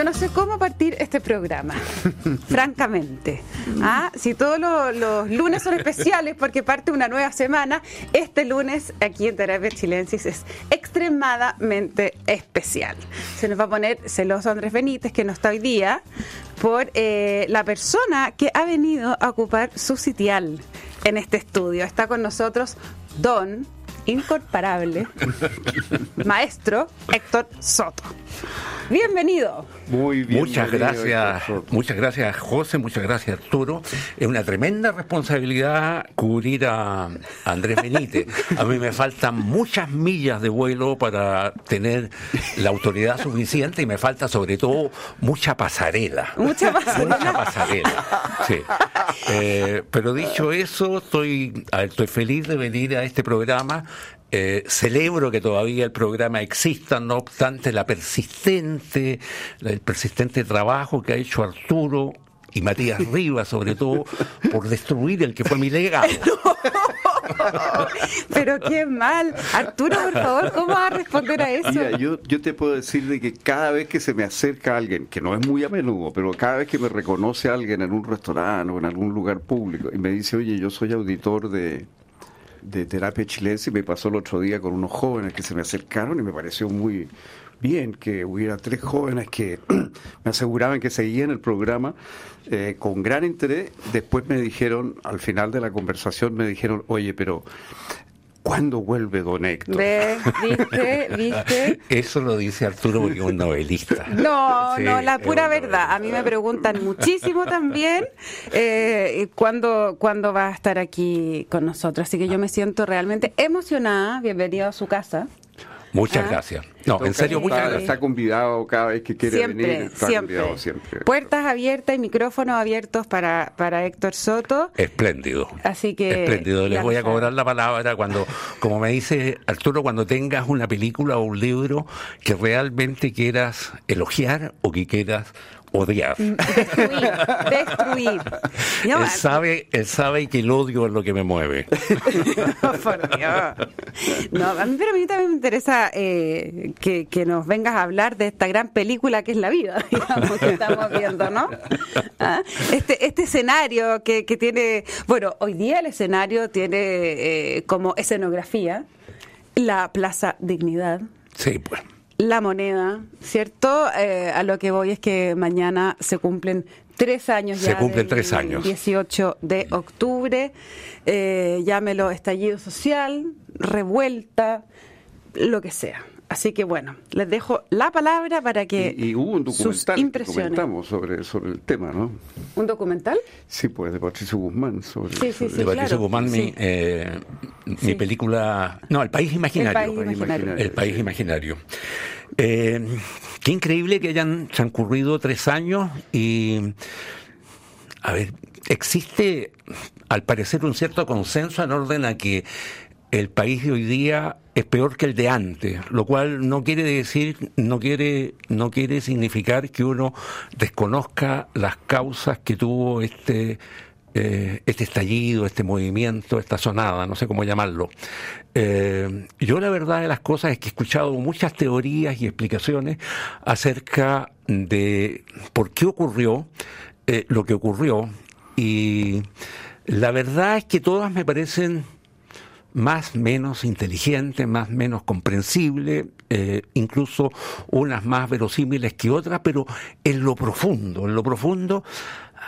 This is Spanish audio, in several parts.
yo no sé cómo partir este programa, francamente. ¿Ah? Si todos los, los lunes son especiales porque parte una nueva semana, este lunes aquí en Terapia Chilensis es extremadamente especial. Se nos va a poner celoso Andrés Benítez, que no está hoy día, por eh, la persona que ha venido a ocupar su sitial en este estudio. Está con nosotros Don incomparable, maestro Héctor Soto. Bienvenido. Muy bien. Muchas gracias, muchas gracias José, muchas gracias Arturo. Es una tremenda responsabilidad cubrir a Andrés Benítez. A mí me faltan muchas millas de vuelo para tener la autoridad suficiente y me falta sobre todo mucha pasarela. Mucha pasarela. Mucha pasarela. Sí. Eh, pero dicho eso, estoy, estoy feliz de venir a este programa eh, celebro que todavía el programa exista, no obstante la persistente, el persistente trabajo que ha hecho Arturo y Matías Rivas, sobre todo, por destruir el que fue mi legado. Pero qué mal. Arturo, por favor, ¿cómo vas a responder a eso? Mira, yo, yo te puedo decir de que cada vez que se me acerca alguien, que no es muy a menudo, pero cada vez que me reconoce alguien en un restaurante o en algún lugar público y me dice, oye, yo soy auditor de, de terapia chilense y me pasó el otro día con unos jóvenes que se me acercaron y me pareció muy bien que hubiera tres jóvenes que me aseguraban que seguían el programa eh, con gran interés. Después me dijeron, al final de la conversación, me dijeron, oye, pero ¿Cuándo vuelve Don Héctor? ¿Viste? ¿Viste? Eso lo dice Arturo porque es un novelista. No, no, la pura verdad. A mí me preguntan muchísimo también eh, ¿cuándo, cuándo va a estar aquí con nosotros. Así que yo me siento realmente emocionada. Bienvenido a su casa. Muchas ah. gracias. No, en serio, muchas gracias. Está convidado cada vez que quiere venir. Está siempre. siempre. Puertas abiertas y micrófonos abiertos para, para Héctor Soto. Espléndido. Así que. Espléndido. Les voy a cobrar la palabra cuando, como me dice Arturo, cuando tengas una película o un libro que realmente quieras elogiar o que quieras odiar. Mm, destruir, destruir. él, sabe, él sabe que el odio es lo que me mueve. por Dios. No, a mí, pero a mí también me interesa eh, que, que, nos vengas a hablar de esta gran película que es la vida, digamos, que estamos viendo, ¿no? ¿Ah? Este, este escenario que, que tiene, bueno, hoy día el escenario tiene eh, como escenografía la Plaza Dignidad. Sí, pues la moneda, ¿cierto? Eh, a lo que voy es que mañana se cumplen tres años ya. Se cumplen tres años. 18 de octubre. Eh, llámelo estallido social, revuelta, lo que sea. Así que bueno, les dejo la palabra para que y, hubo un documental que comentamos sobre, sobre el tema, ¿no? ¿Un documental? Sí, pues de Patricio Guzmán. Sobre, sí, sí, sí, de Patricio Guzmán, mi, eh, mi película... No, El País Imaginario. El País Imaginario. El País Imaginario. Eh, qué increíble que hayan transcurrido tres años y... A ver, existe al parecer un cierto consenso en orden a que el país de hoy día es peor que el de antes, lo cual no quiere decir, no quiere, no quiere significar que uno desconozca las causas que tuvo este eh, este estallido, este movimiento, esta sonada, no sé cómo llamarlo. Eh, yo la verdad de las cosas es que he escuchado muchas teorías y explicaciones acerca de por qué ocurrió eh, lo que ocurrió y la verdad es que todas me parecen más menos inteligente, más menos comprensible, eh, incluso unas más verosímiles que otras, pero en lo profundo, en lo profundo,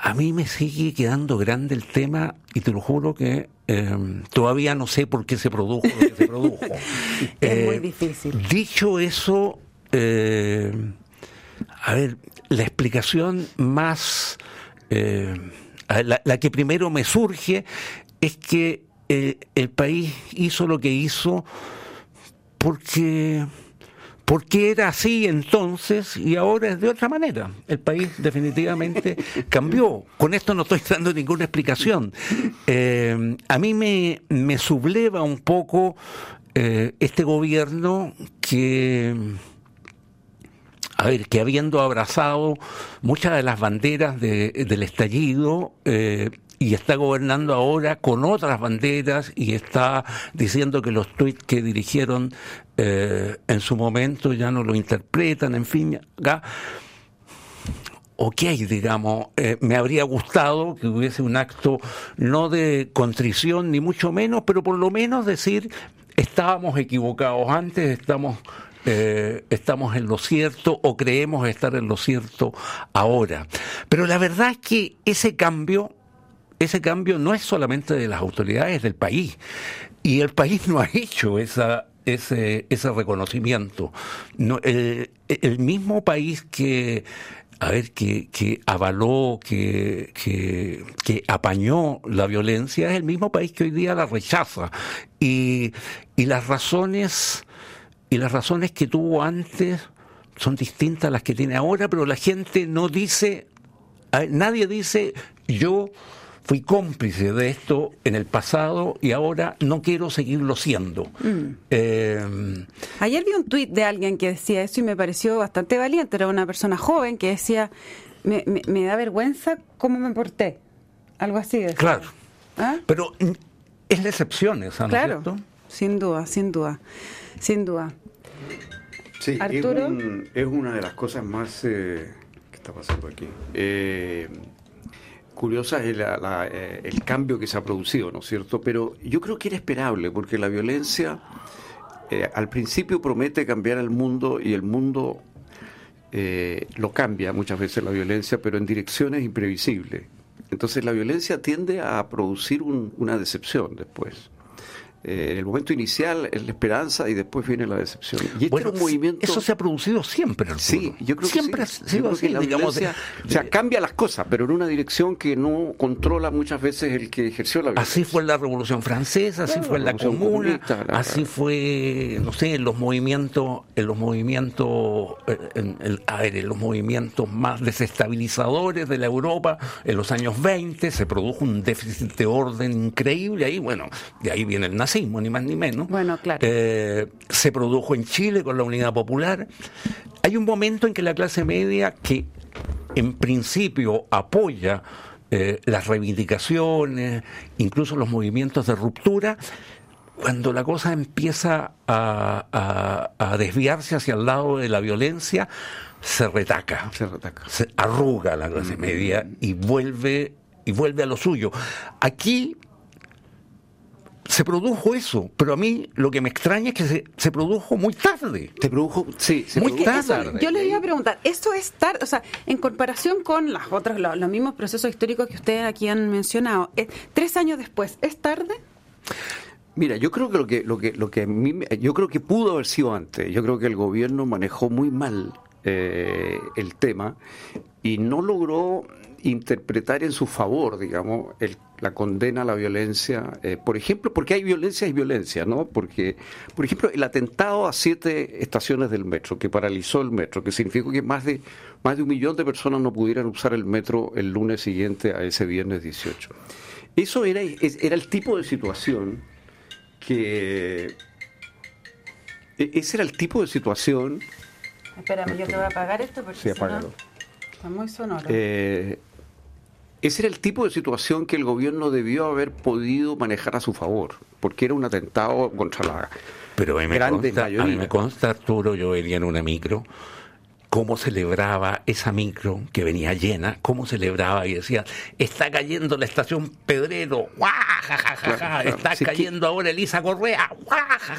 a mí me sigue quedando grande el tema y te lo juro que eh, todavía no sé por qué se produjo lo que se produjo. es muy eh, difícil. Dicho eso, a ver, la explicación más, la que primero me surge es que eh, el país hizo lo que hizo porque porque era así entonces y ahora es de otra manera. El país definitivamente cambió. Con esto no estoy dando ninguna explicación. Eh, a mí me, me, subleva un poco eh, este gobierno que, a ver, que habiendo abrazado muchas de las banderas del estallido, y está gobernando ahora con otras banderas y está diciendo que los tweets que dirigieron eh, en su momento ya no lo interpretan, en fin. ok, digamos, eh, me habría gustado que hubiese un acto no de contrición ni mucho menos, pero por lo menos decir, estábamos equivocados antes, estamos eh, estamos en lo cierto o creemos estar en lo cierto ahora. Pero la verdad es que ese cambio, ese cambio no es solamente de las autoridades del país. Y el país no ha hecho ese, ese reconocimiento. No, el, mismo país que a ver, que, que avaló, que, que, que, apañó la violencia, es el mismo país que hoy día la rechaza. Y, y las razones y las razones que tuvo antes son distintas a las que tiene ahora, pero la gente no dice, nadie dice, yo fui cómplice de esto en el pasado y ahora no quiero seguirlo siendo. Mm. Eh, Ayer vi un tuit de alguien que decía eso y me pareció bastante valiente, era una persona joven que decía, me, da vergüenza cómo me porté, algo así. Claro, ¿Ah? pero es la excepción esa, ¿no claro, es cierto? sin duda, sin duda, sin duda. Sí, Es, una de las cosas más... Eh, ¿Qué está pasando aquí? Eh, curiosa es eh, el cambio que se ha producido, ¿no es cierto? Pero yo creo que era esperable, porque la violencia al principio promete cambiar el mundo y el mundo lo cambia muchas veces la violencia, pero en direcciones imprevisibles. Entonces la violencia tiende a producir una decepción después. Eh, en el momento inicial es la esperanza y después viene la decepción. Y este movimiento... Eso se ha producido siempre. Sí, yo creo siempre que sí. Ha sido digamos, o sea, cambia las cosas, pero en una dirección que no controla muchas veces el que ejerció la violencia. Así fue en la Revolución Francesa, así fue en la Comuna, así fue, no sé, en los movimientos, en los movimientos, eh, en, a ver, en los movimientos más desestabilizadores de la Europa, en los años 20 se produjo un déficit de orden increíble ahí, bueno, de ahí viene el nazismo ni más ni menos. Bueno, claro. Eh, se produjo en Chile con la Unidad Popular. Hay un momento en que la clase media, que en principio apoya eh, las reivindicaciones, incluso los movimientos de ruptura, cuando la cosa empieza a, desviarse hacia el lado de la violencia, se retaca, se, retaca. se arruga la clase media y vuelve y vuelve a lo suyo. Aquí se produjo eso, pero a mí lo que me extraña es que se, produjo muy tarde. Se produjo, sí, muy tarde. yo le iba a preguntar, ¿esto es tarde? O sea, en comparación con las otras, los, mismos procesos históricos que ustedes aquí han mencionado, eh, tres años después, ¿es tarde? Mira, yo creo que lo que lo que lo que a mí, yo creo que pudo haber sido antes. Yo creo que el gobierno manejó muy mal eh, el tema y no logró interpretar en su favor, digamos, el, la condena a la violencia. Eh, por ejemplo, porque hay violencia y violencia, ¿no? Porque, por ejemplo, el atentado a siete estaciones del metro, que paralizó el metro, que significó que más de, más de un millón de personas no pudieran usar el metro el lunes siguiente a ese viernes 18. Eso era, era el tipo de situación que... E, ese era el tipo de situación... Espérame, yo te voy a apagar esto porque sí, apágalo. está muy sonoro. Eh, ese era el tipo de situación que el gobierno debió haber podido manejar a su favor, porque era un atentado contra la Pero a mí me, consta, a mí me consta, Arturo, yo venía en una micro cómo celebraba esa micro que venía llena, cómo celebraba y decía, está cayendo la estación Pedrero, está cayendo ahora Elisa Correa,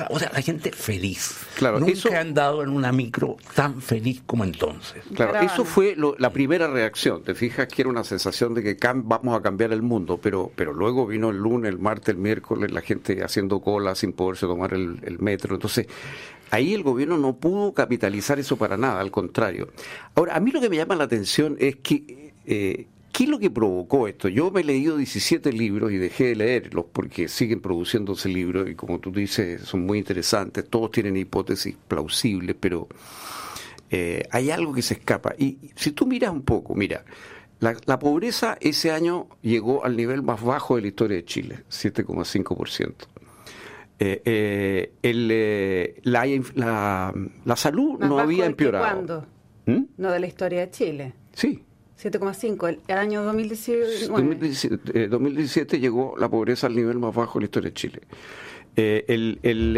o sea, la gente feliz. Claro, Nunca eso, han dado en una micro tan feliz como entonces. Claro, eso fue la primera reacción, te fijas que era una sensación de que vamos a cambiar el mundo, pero, pero luego vino el lunes, el martes, el miércoles, la gente haciendo cola sin poderse tomar el, el metro, entonces Ahí el gobierno no pudo capitalizar eso para nada, al contrario. Ahora, a mí lo que me llama la atención es que... Eh, ¿Qué es lo que provocó esto? Yo me he leído 17 libros y dejé de leerlos porque siguen produciéndose libros y como tú dices son muy interesantes, todos tienen hipótesis plausibles, pero eh, hay algo que se escapa. Y si tú miras un poco, mira, la, la, pobreza ese año llegó al nivel más bajo de la historia de Chile, 7,5%. Eh, eh, el, eh, la, la, salud no había empeorado. ¿Cuándo? ¿Mm? No de la historia de Chile. Sí. 7,5, el, el, año 2019. 2017, 2017, llegó la pobreza al nivel más bajo de la historia de Chile. el, el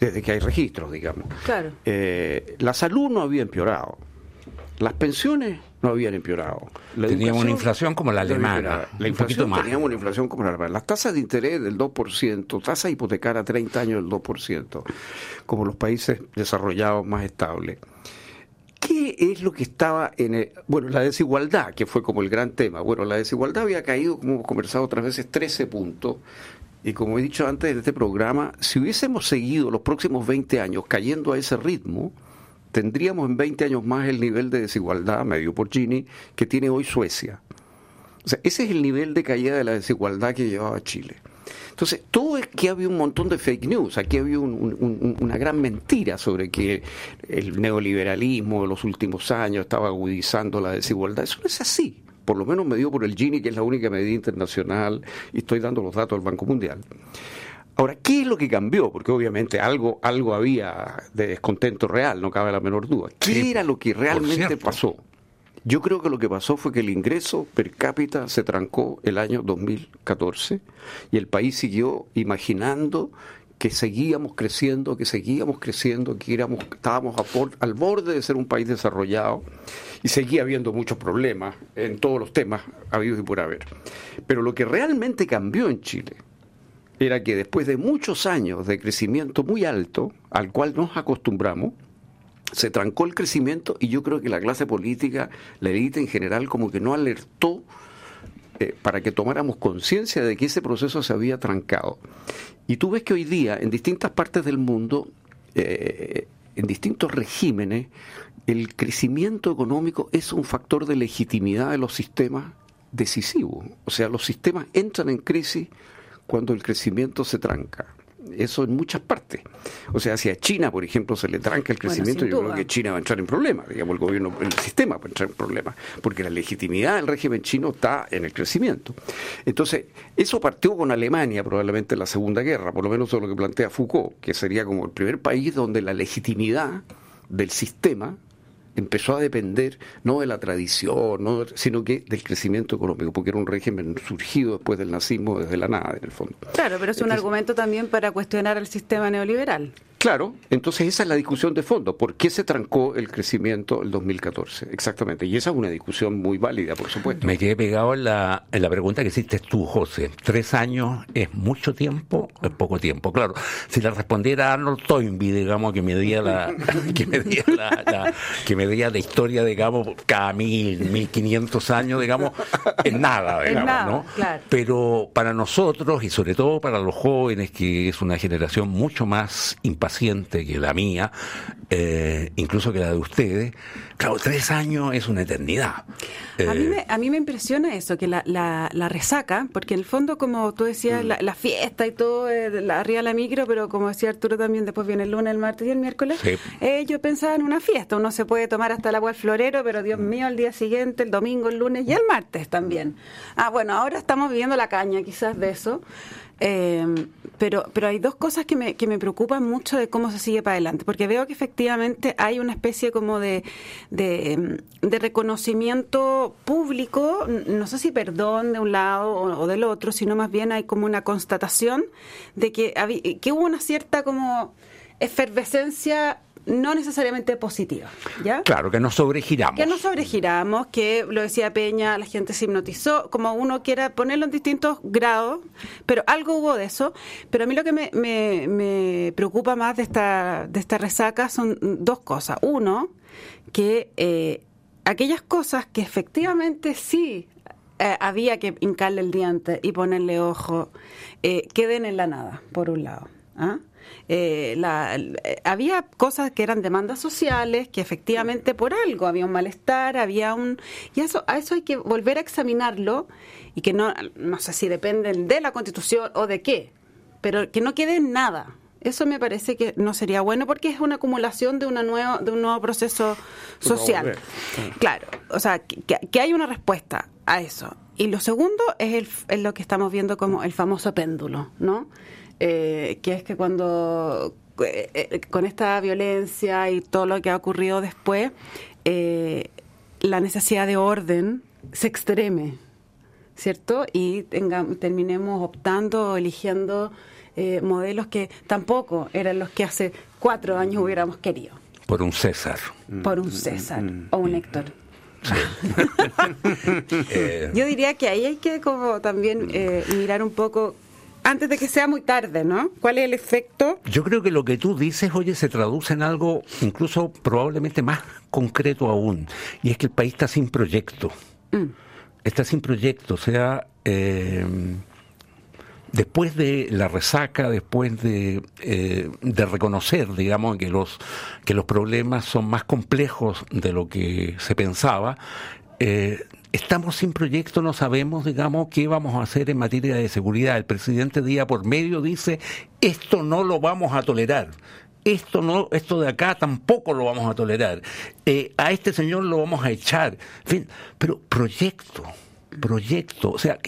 desde que hay registros, digamos. Claro. la salud no había empeorado. Las pensiones no habían empeorado. teníamos una inflación como la alemana. La inflación, teníamos una inflación como la alemana. Las tasas de interés del 2%, tasa hipotecaria a 30 años del 2%, como los países desarrollados más estables. ¿Qué es lo que estaba en el, bueno, la desigualdad, que fue como el gran tema? Bueno, la desigualdad había caído, como hemos conversado otras veces, 13 puntos. Y como he dicho antes en este programa, si hubiésemos seguido los próximos 20 años cayendo a ese ritmo, tendríamos en 20 años más el nivel de desigualdad, medio por Gini, que tiene hoy Suecia. O sea, ese es el nivel de caída de la desigualdad que llevaba Chile. Entonces, todo es que había un montón de fake news, aquí había una gran mentira sobre que el neoliberalismo de los últimos años estaba agudizando la desigualdad. Eso no es así. Por lo menos medido por el Gini, que es la única medida internacional, y estoy dando los datos del Banco Mundial. Ahora, ¿qué es lo que cambió? Porque obviamente algo, algo había de descontento real, no cabe la menor duda. ¿Qué era lo que realmente pasó? Yo creo que lo que pasó fue que el ingreso per cápita se trancó el año 2014 y el país siguió imaginando que seguíamos creciendo, que seguíamos creciendo, que estábamos al borde de ser un país desarrollado y seguía habiendo muchos problemas en todos los temas habidos y por haber. Pero lo que realmente cambió en Chile era que después de muchos años de crecimiento muy alto, al cual nos acostumbramos, se trancó el crecimiento y yo creo que la clase política, la élite en general, como que no alertó eh, para que tomáramos conciencia de que ese proceso se había trancado. Y tú ves que hoy día, en distintas partes del mundo, eh, en distintos regímenes, el crecimiento económico es un factor de legitimidad de los sistemas decisivo. O sea, los sistemas entran en crisis cuando el crecimiento se tranca eso en muchas partes. O sea, si a China, por ejemplo, se le tranca el crecimiento, yo creo que China va a entrar en problemas, digamos, el gobierno, el sistema va a entrar en problemas, porque la legitimidad del régimen chino está en el crecimiento. Entonces, eso partió con Alemania probablemente en la Segunda Guerra, por lo menos eso es lo que plantea Foucault, que sería como el primer país donde la legitimidad del sistema empezó a depender no de la tradición, no, sino que del crecimiento económico, porque era un régimen surgido después del nazismo desde la nada, en el fondo. Claro, pero es un argumento también para cuestionar el sistema neoliberal. Claro, entonces esa es la discusión de fondo. ¿Por qué se trancó el crecimiento el 2014? Exactamente. Y esa es una discusión muy válida, por supuesto. Me quedé pegado en la, en la pregunta que hiciste tú, José. ¿Tres años es mucho tiempo o es poco tiempo? Claro, si le respondiera Arnold Toynbee, digamos, que medía la, que medía la, que medía la historia, digamos, cada mil, mil quinientos años, digamos, es nada, digamos, ¿no? Pero para nosotros, y sobre todo para los jóvenes, que es una generación mucho más impaciente, que la mía, eh, incluso que la de ustedes, claro, tres años es una eternidad. a, mí me, a, mí me, impresiona eso, que la, la, resaca, porque en el fondo, como tú decías, mm. la, fiesta y todo, eh, la, arriba la micro, pero como decía Arturo también, después viene el lunes, el martes y el miércoles, eh, yo pensaba en una fiesta, uno se puede tomar hasta el agua del florero, pero Dios mío, al día siguiente, el domingo, el lunes y el martes también. Ah, bueno, ahora estamos viviendo la caña quizás de eso. Eh, pero, pero hay dos cosas que me, que me preocupan mucho de cómo se sigue para adelante, porque veo que efectivamente hay una especie como de, de, reconocimiento público, no sé si perdón de un lado o, del otro, sino más bien hay como una constatación de que, que hubo una cierta como efervescencia no necesariamente positiva, ¿ya? Claro, que nos sobregiramos. Que nos sobregiramos, que lo decía Peña, la gente se hipnotizó, como uno quiera ponerlo en distintos grados, pero algo hubo de eso. Pero a mí lo que me, me, preocupa más de esta, de esta resaca son dos cosas. Uno, que eh, aquellas cosas que efectivamente sí eh, había que hincarle el diente y ponerle ojo, eh, queden en la nada, por un lado. ¿ah? Eh, la, eh, había cosas que eran demandas sociales, que efectivamente por algo había un malestar, había un... Y eso, a eso hay que volver a examinarlo y que no, no sé si dependen de la constitución o de qué, pero que no quede nada. Eso me parece que no sería bueno porque es una acumulación de, una nueva, de un nuevo proceso social. Claro, o sea, que, que, hay una respuesta a eso. Y lo segundo es, el, es lo que estamos viendo como el famoso péndulo, ¿no? Eh, que es que cuando eh, eh, con esta violencia y todo lo que ha ocurrido después, la necesidad de orden se extreme, ¿cierto? Y terminemos optando o eligiendo modelos que tampoco eran los que hace cuatro años hubiéramos querido. por un César. Por un César o un Héctor. Yo diría que ahí hay que como también eh, mirar un poco antes de que sea muy tarde, ¿no? ¿Cuál es el efecto? Yo creo que lo que tú dices, oye, se traduce en algo incluso probablemente más concreto aún, y es que el país está sin proyecto. Mm. Está sin proyecto, o sea, eh, después de la resaca, después de, eh, de, reconocer, digamos, que los, que los problemas son más complejos de lo que se pensaba, eh, estamos sin proyecto, no sabemos, digamos, qué vamos a hacer en materia de seguridad. El presidente día por medio dice, esto no lo vamos a tolerar. Esto no, esto de acá tampoco lo vamos a tolerar. Eh, a este señor lo vamos a echar. En fin, pero proyecto, proyecto. O sea,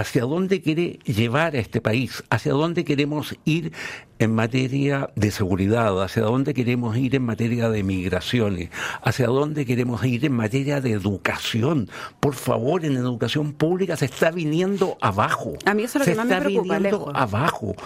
hacia dónde quiere llevar a este país, hacia dónde queremos ir en materia de seguridad, hacia dónde queremos ir en materia de migraciones, hacia dónde queremos ir en materia de educación. Por favor, en educación pública se está viniendo abajo. A mí eso es lo se que más me está preocupa, viniendo abajo.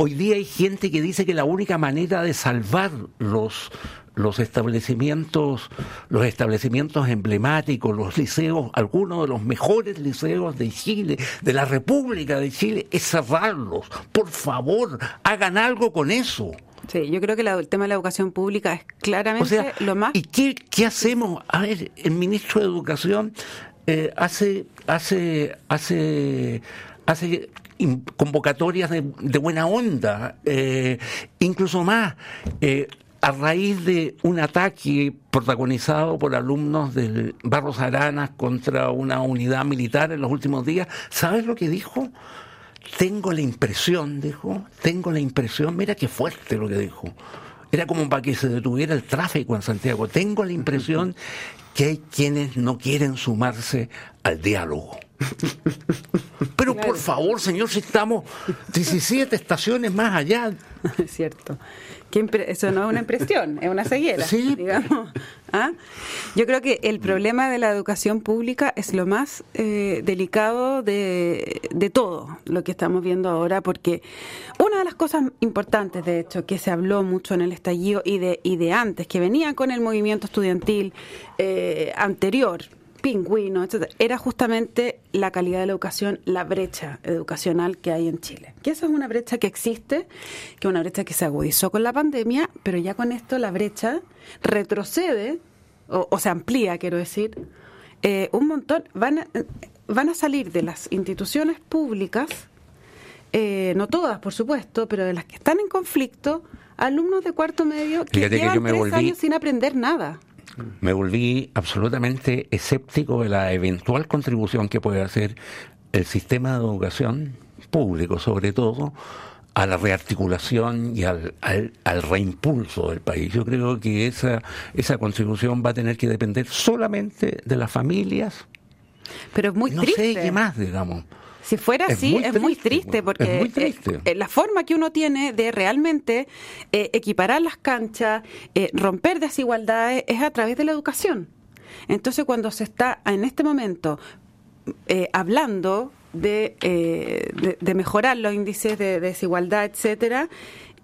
Hoy día hay gente que dice que la única manera de salvar los los establecimientos, los establecimientos emblemáticos, los liceos, algunos de los mejores liceos de Chile, de la República de Chile, es cerrarlos. Por favor, hagan algo con eso. Sí, yo creo que el tema de la educación pública es claramente lo más. ¿Y qué, qué, hacemos? A ver, el ministro de Educación eh, hace, hace, hace, hace convocatorias de, buena onda, eh, incluso más. Eh, a raíz de un ataque protagonizado por alumnos del Barros Aranas contra una unidad militar en los últimos días, ¿sabes lo que dijo? Tengo la impresión, dijo, tengo la impresión, mira qué fuerte lo que dijo. Era como para que se detuviera el tráfico en Santiago. Tengo la impresión que hay quienes no quieren sumarse al diálogo. Pero por favor, señor, si estamos 17 estaciones más allá. Es cierto eso no es una impresión, es una ceguera, digamos. ¿Ah? Yo creo que el problema de la educación pública es lo más eh, delicado de, de, todo lo que estamos viendo ahora, porque una de las cosas importantes, de hecho, que se habló mucho en el estallido y de, y de antes, que venía con el movimiento estudiantil eh, anterior, pingüino, etc., era justamente la calidad de la educación, la brecha educacional que hay en Chile. Que esa es una brecha que existe, que es una brecha que se agudizó con la pandemia, pero ya con esto la brecha retrocede, o, se amplía, quiero decir, eh, un montón. Van a, van a salir de las instituciones públicas, eh, no todas, por supuesto, pero de las que están en conflicto, alumnos de cuarto medio que llevan tres años sin aprender nada me volví absolutamente escéptico de la eventual contribución que puede hacer el sistema de educación público, sobre todo, a la rearticulación y al, al, reimpulso del país. Yo creo que esa, esa contribución va a tener que depender solamente de las familias. Pero es muy no triste. sé qué más, digamos. Si fuera así, es muy triste, porque eh, la forma que uno tiene de realmente eh, equiparar las canchas, eh, romper desigualdades, es a través de la educación. Entonces, cuando se está en este momento hablando de, de, mejorar los índices de desigualdad, etcétera,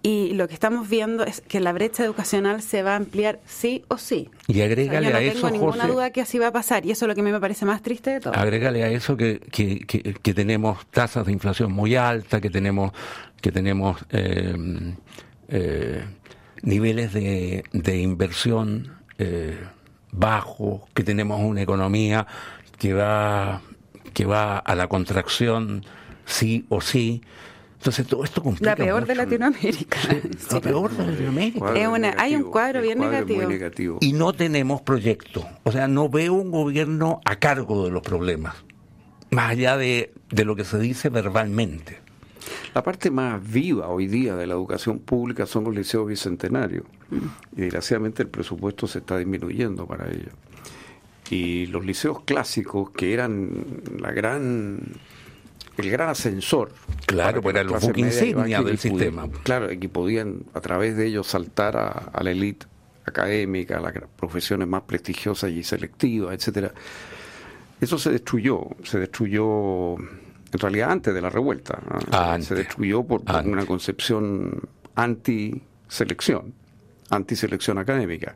y lo que estamos viendo es que la brecha educacional se va a ampliar sí o sí. Y agrégale no a eso, tengo ninguna duda que así va a pasar y eso es lo que a mí me parece más triste de todo. Agrégale a eso que, que, que, tenemos tasas de inflación muy altas, que tenemos que tenemos eh, eh, niveles de, de inversión eh, bajos, que tenemos una economía que va que va a la contracción sí o sí. Entonces todo esto complica La peor de Latinoamérica. La peor de Latinoamérica. hay un cuadro bien negativo. Y no tenemos proyecto. O sea, no veo un gobierno a cargo de los problemas, más allá de, de lo que se dice verbalmente. La parte más viva hoy día de la educación pública son los liceos bicentenarios. Y desgraciadamente el presupuesto se está disminuyendo para ello. Y los liceos clásicos, que eran la gran el gran ascensor. Claro, pues era los insignia del sistema. claro, y que podían a través de ellos saltar a, la élite académica, a las profesiones más prestigiosas y selectivas, etcétera. Eso se destruyó, se destruyó en realidad antes de la revuelta. Se destruyó por, una concepción anti-selección antiselección académica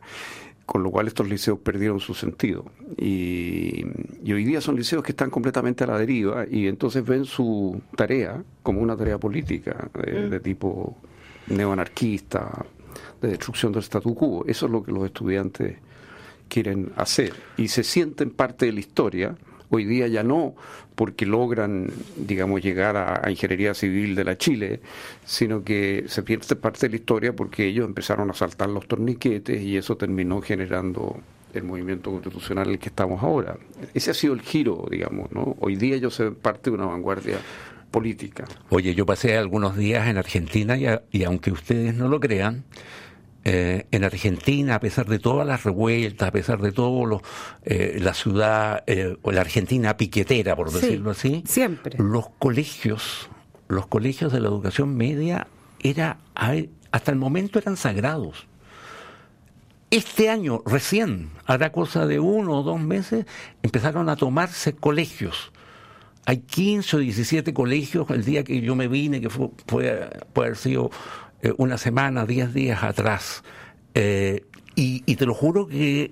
con lo cual estos liceos perdieron su sentido. Y, hoy día son liceos que están completamente a la deriva y entonces ven su tarea como una tarea política de, mm. tipo neoanarquista, de destrucción del statu quo. Eso es lo que los estudiantes quieren hacer y se sienten parte de la historia. Hoy día ya no porque logran, digamos, llegar a, ingeniería civil de la Chile, sino que se pierde parte de la historia porque ellos empezaron a saltar los torniquetes y eso terminó generando el movimiento constitucional en el que estamos ahora. Ese ha sido el giro, digamos, ¿no? Hoy día ellos se parte de una vanguardia política. Oye, yo pasé algunos días en Argentina y aunque ustedes no lo crean, eh, en Argentina, a pesar de todas las revueltas, a pesar de todo lo, eh, la ciudad, eh, o la Argentina piquetera, por decirlo así, siempre. los colegios, los colegios de la educación media, era, hasta el momento eran sagrados. Este año, recién, hará cosa de uno o dos meses, empezaron a tomarse colegios. Hay 15 o 17 colegios el día que yo me vine, que fue, puede haber sido eh, una semana, diez días atrás. Eh, y, te lo juro que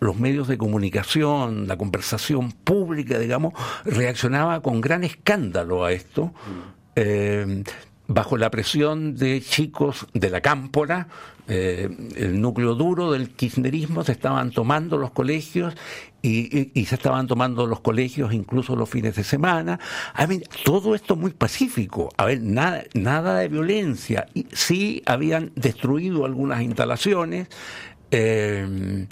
los medios de comunicación, la conversación pública, digamos, reaccionaba con gran escándalo a esto. Mm. Eh, bajo la presión de chicos de la cámpora, eh, el núcleo duro del kirchnerismo, se estaban tomando los colegios y, se estaban tomando los colegios incluso los fines de semana. todo esto muy pacífico. A ver, nada, nada de violencia. Y sí habían destruido algunas instalaciones. Eh,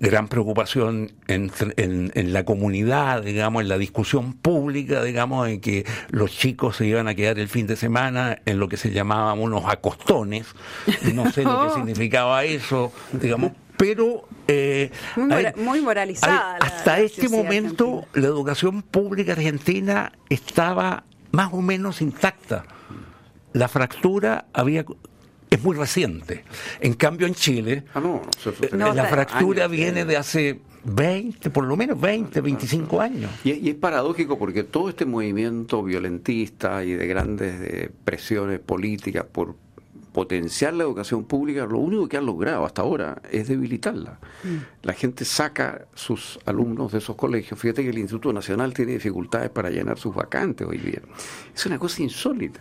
gran preocupación en, en, la comunidad, digamos, en la discusión pública, digamos, en que los chicos se iban a quedar el fin de semana en lo que se llamaban unos acostones. No sé lo que significaba eso, digamos, pero eh, muy, moralizada. hasta este momento la educación pública argentina estaba más o menos intacta. La fractura había es muy reciente. En cambio, en Chile, ah, eh, la fractura viene de hace 20, por lo menos 20, 25 años. Y, es paradójico porque todo este movimiento violentista y de grandes presiones políticas por potenciar la educación pública, lo único que han logrado hasta ahora es debilitarla. Mm. La gente saca sus alumnos de esos colegios. Fíjate que el Instituto Nacional tiene dificultades para llenar sus vacantes hoy día. Es una cosa insólita.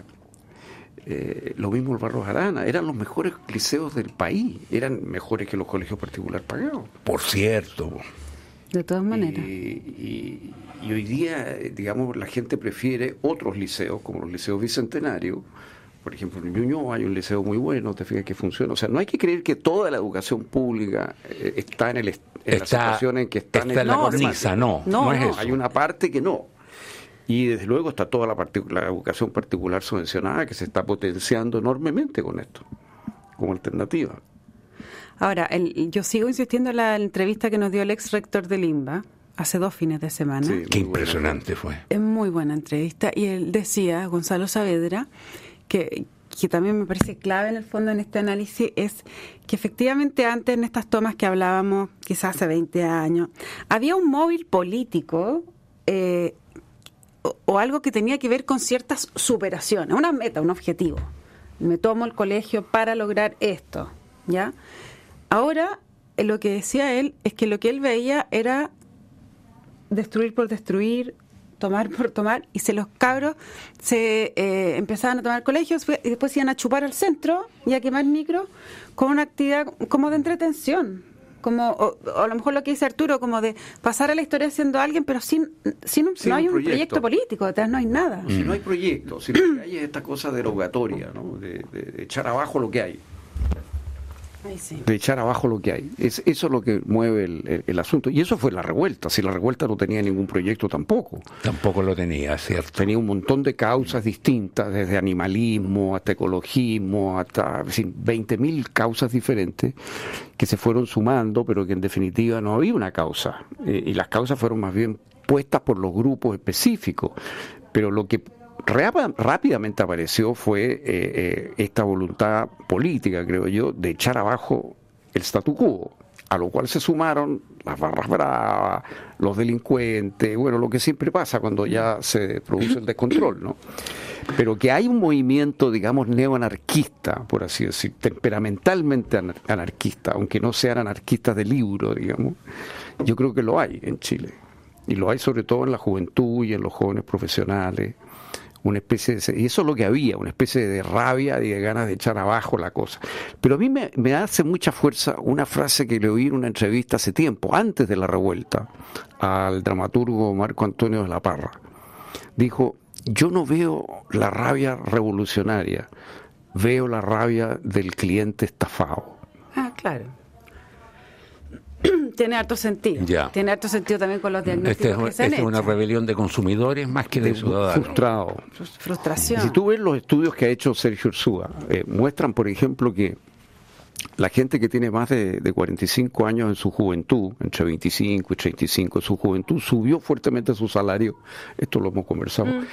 Eh, lo mismo el Barros Arana, eran los mejores liceos del país, eran mejores que los colegios particulares pagados. Por cierto. De todas maneras. Y, hoy día, digamos, la gente prefiere otros liceos, como los liceos bicentenarios. Por ejemplo, en Ñuñoa hay un liceo muy bueno, te fijas que funciona. O sea, no hay que creer que toda la educación pública eh, está en, el, en la situación en que está, en, la cornisa, no, no, es eso. Hay una parte que no. Y desde luego está toda la, la educación particular subvencionada que se está potenciando enormemente con esto, como alternativa. Ahora, yo sigo insistiendo en la entrevista que nos dio el ex rector de Limba hace dos fines de semana. Qué impresionante fue. Es muy buena entrevista. Y él decía, Gonzalo Saavedra, que, que también me parece clave en el fondo en este análisis, es que efectivamente antes en estas tomas que hablábamos, quizás hace 20 años, había un móvil político eh, o, algo que tenía que ver con ciertas superaciones, una meta, un objetivo. Me tomo el colegio para lograr esto, ¿ya? Ahora, eh, lo que decía él es que lo que él veía era destruir por destruir, tomar por tomar, y se los cabros se eh, empezaban a tomar colegios y después iban a chupar al centro y a quemar micro con una actividad como de entretención como o, a lo mejor lo que dice Arturo, como de pasar a la historia siendo alguien, pero sin, sin, no hay un proyecto. político, detrás no hay nada. Si no hay proyecto, si lo que hay es esta cosa derogatoria, ¿no? de echar abajo lo que hay de echar abajo lo que hay. Es, eso es lo que mueve el, asunto. Y eso fue la revuelta. Si la revuelta no tenía ningún proyecto tampoco. Tampoco lo tenía, ¿cierto? Tenía un montón de causas distintas, desde animalismo hasta ecologismo, hasta 20.000 causas diferentes que se fueron sumando, pero que en definitiva no había una causa. Eh, y las causas fueron más bien puestas por los grupos específicos. Pero lo que rápidamente apareció fue eh, eh, esta voluntad política, creo yo, de echar abajo el statu quo, a lo cual se sumaron las barras bravas, los delincuentes, bueno, lo que siempre pasa cuando ya se produce el descontrol, ¿no? Pero que hay un movimiento, digamos, neoanarquista, por así decir, temperamentalmente anarquista, aunque no sean anarquistas de libro, digamos, yo creo que lo hay en Chile. Y lo hay sobre todo en la juventud y en los jóvenes profesionales una especie de... Y eso es lo que había, una especie de rabia y de ganas de echar abajo la cosa. Pero a mí me, me hace mucha fuerza una frase que le oí en una entrevista hace tiempo, antes de la revuelta, al dramaturgo Marco Antonio de la Parra. Dijo, yo no veo la rabia revolucionaria, veo la rabia del cliente estafado. Ah, claro. Tiene harto sentido. Tiene harto sentido también con los este diagnósticos este es, una rebelión de consumidores más que de, ciudadanos. Frustrado. Frustración. Si tú ves los estudios que ha hecho Sergio Ursúa, eh, muestran, por ejemplo, que la gente que tiene más de, 45 años en su juventud, entre 25 y 35 en su juventud, subió fuertemente su salario. Esto lo hemos conversado. Mm.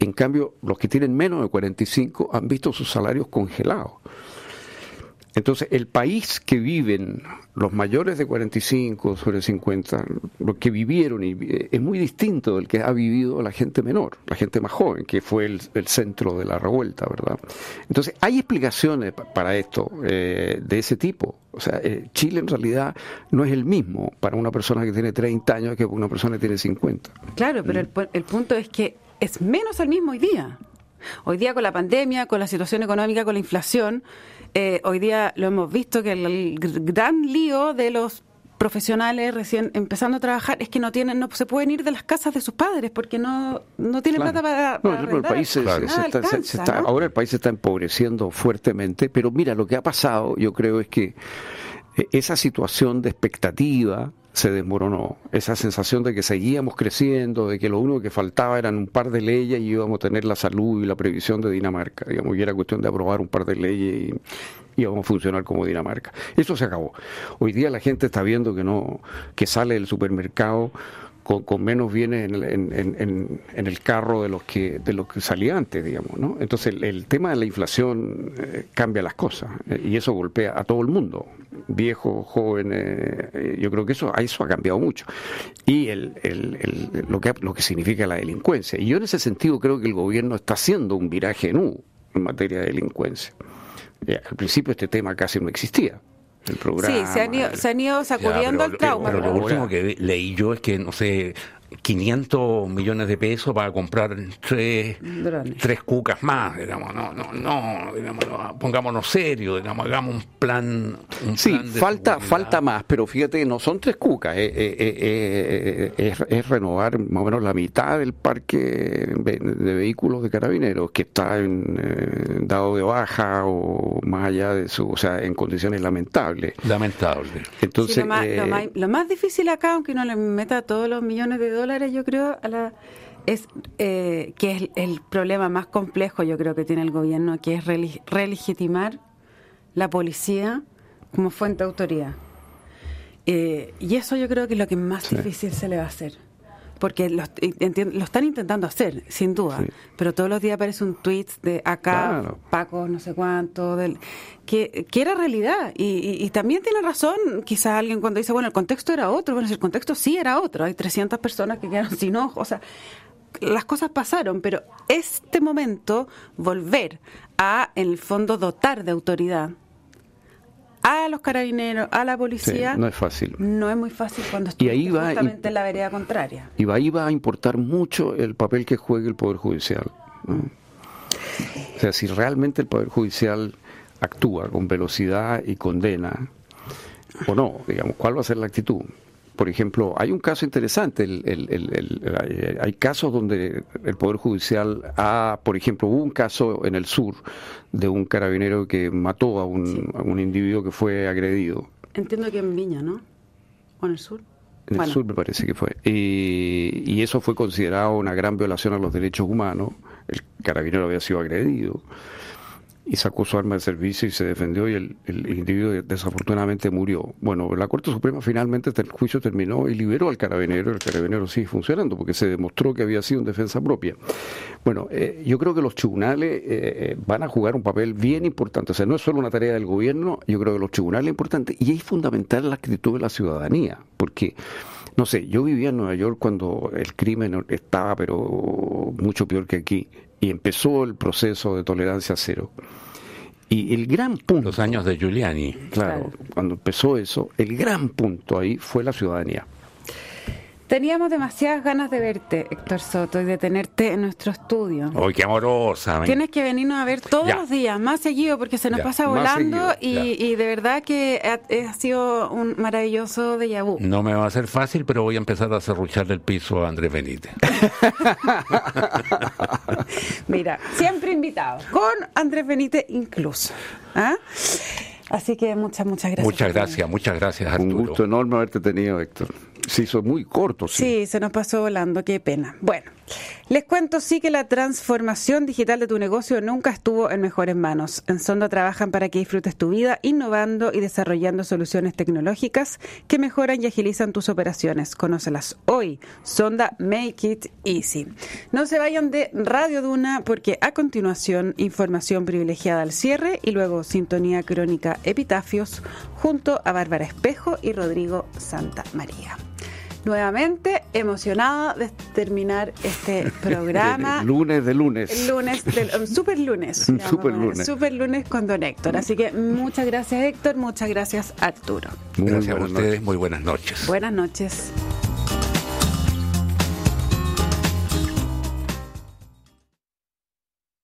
En cambio, los que tienen menos de 45 han visto sus salarios congelados. Entonces, el país que viven los mayores de 45, sobre 50, los que vivieron, y, eh, es muy distinto del que ha vivido la gente menor, la gente más joven, que fue el, centro de la revuelta, ¿verdad? Entonces, hay explicaciones para esto eh, de ese tipo. O sea, eh, Chile en realidad no es el mismo para una persona que tiene 30 años que para una persona que tiene 50. Claro, pero el, el punto es que es menos el mismo hoy día. Hoy día con la pandemia, con la situación económica, con la inflación, eh, hoy día lo hemos visto que el, gran lío de los profesionales recién empezando a trabajar es que no tienen no se pueden ir de las casas de sus padres porque no, no tienen plata para, el país está, ahora el país se está empobreciendo fuertemente pero mira lo que ha pasado yo creo es que eh, esa situación de expectativa se desmoronó. Esa sensación de que seguíamos creciendo, de que lo único que faltaba eran un par de leyes y íbamos a tener la salud y la previsión de Dinamarca. Digamos, y era cuestión de aprobar un par de leyes y íbamos a funcionar como Dinamarca. Eso se acabó. Hoy día la gente está viendo que no, que sale del supermercado con, menos bienes en el, carro de los que de los que salía antes, digamos, ¿no? Entonces el, tema de la inflación eh, cambia las cosas eh, y eso golpea a todo el mundo, viejos, jóvenes. Eh, yo creo que eso eso ha cambiado mucho y el, lo que lo que significa la delincuencia. Y yo en ese sentido creo que el gobierno está haciendo un viraje en U en materia de delincuencia. al principio este tema casi no existía Sí, se han ido, se han ido sacudiendo el trauma. Pero lo último que leí yo es que, no sé, 500 millones de pesos para comprar tres, tres cucas más, digamos, no, no, no, digamos, pongámonos serios, digamos, hagamos un plan. sí, falta, falta más, pero fíjate, no son tres cucas, eh, eh, eh, es, renovar más o menos la mitad del parque de vehículos de carabineros que está en, dado de baja o más allá de eso, o sea, en condiciones lamentables. Lamentables. Entonces, lo, más, lo, más, difícil acá, aunque no le meta todos los millones de dólares, yo creo, a la, es eh, que es el problema más complejo, yo creo, que tiene el gobierno, que es relegitimar la policía como fuente de autoridad. Eh, y eso yo creo que es lo que más difícil se le va a hacer porque lo, lo, están intentando hacer, sin duda, pero todos los días aparece un tweet de acá, Paco, no sé cuánto, del, que, que era realidad. Y, también tiene razón quizás alguien cuando dice, bueno, el contexto era otro, bueno, el contexto sí era otro, hay 300 personas que quedaron sin ojos, o sea, las cosas pasaron, pero este momento, volver a, en el fondo, dotar de autoridad a los carabineros, a la policía. no es fácil. No es muy fácil cuando estás justamente en la vereda contraria. Y ahí va a importar mucho el papel que juegue el Poder Judicial. O sea, si realmente el Poder Judicial actúa con velocidad y condena, o no, digamos, ¿cuál va a ser la actitud? Por ejemplo, hay un caso interesante, hay casos donde el Poder Judicial ha, por ejemplo, hubo un caso en el sur de un carabinero que mató a un, individuo que fue agredido. Entiendo que en Viña, ¿no? ¿O en el sur? En el sur me parece que fue. Y, y, eso fue considerado una gran violación a los derechos humanos. El carabinero había sido agredido y sacó su arma de servicio y se defendió y el, individuo desafortunadamente murió. Bueno, la Corte Suprema finalmente el juicio terminó y liberó al carabinero, el carabinero sigue funcionando porque se demostró que había sido en defensa propia. Bueno, eh, yo creo que los tribunales eh, eh, van a jugar un papel bien importante, o sea, no es solo una tarea del gobierno, yo creo que los tribunales es importante y es fundamental la actitud de la ciudadanía, porque no sé, yo vivía en Nueva York cuando el crimen estaba, pero mucho peor que aquí y empezó el proceso de tolerancia cero. Y el gran punto... Los años de Giuliani. Claro, cuando empezó eso, el gran punto ahí fue la ciudadanía. Teníamos demasiadas ganas de verte, Héctor Soto, y de tenerte en nuestro estudio. ¡Uy, qué amorosa! Tienes que venirnos a ver todos los días, más seguido, porque se nos pasa volando y, de verdad que ha, sido un maravilloso déjà vu. No me va a ser fácil, pero voy a empezar a cerruchar el piso a Andrés Benítez. Mira, siempre invitado, con Andrés Benítez incluso. ¿ah? Así que muchas, muchas gracias. Muchas gracias, muchas gracias, Arturo. Un gusto enorme haberte tenido, Héctor. Se hizo muy corto. Sí. sí, se nos pasó volando, qué pena. Bueno, les cuento sí que la transformación digital de tu negocio nunca estuvo en mejores manos. En Sonda trabajan para que disfrutes tu vida innovando y desarrollando soluciones tecnológicas que mejoran y agilizan tus operaciones. Conócelas hoy. Sonda Make It Easy. No se vayan de Radio Duna porque a continuación información privilegiada al cierre y luego sintonía crónica Epitafios junto a Bárbara Espejo y Rodrigo Santa María nuevamente emocionada de terminar este programa. lunes de lunes. Lunes, del, super lunes. super lunes. Super lunes con don Héctor. Así que muchas gracias Héctor, muchas gracias Arturo. gracias a ustedes, muy buenas noches. Buenas noches.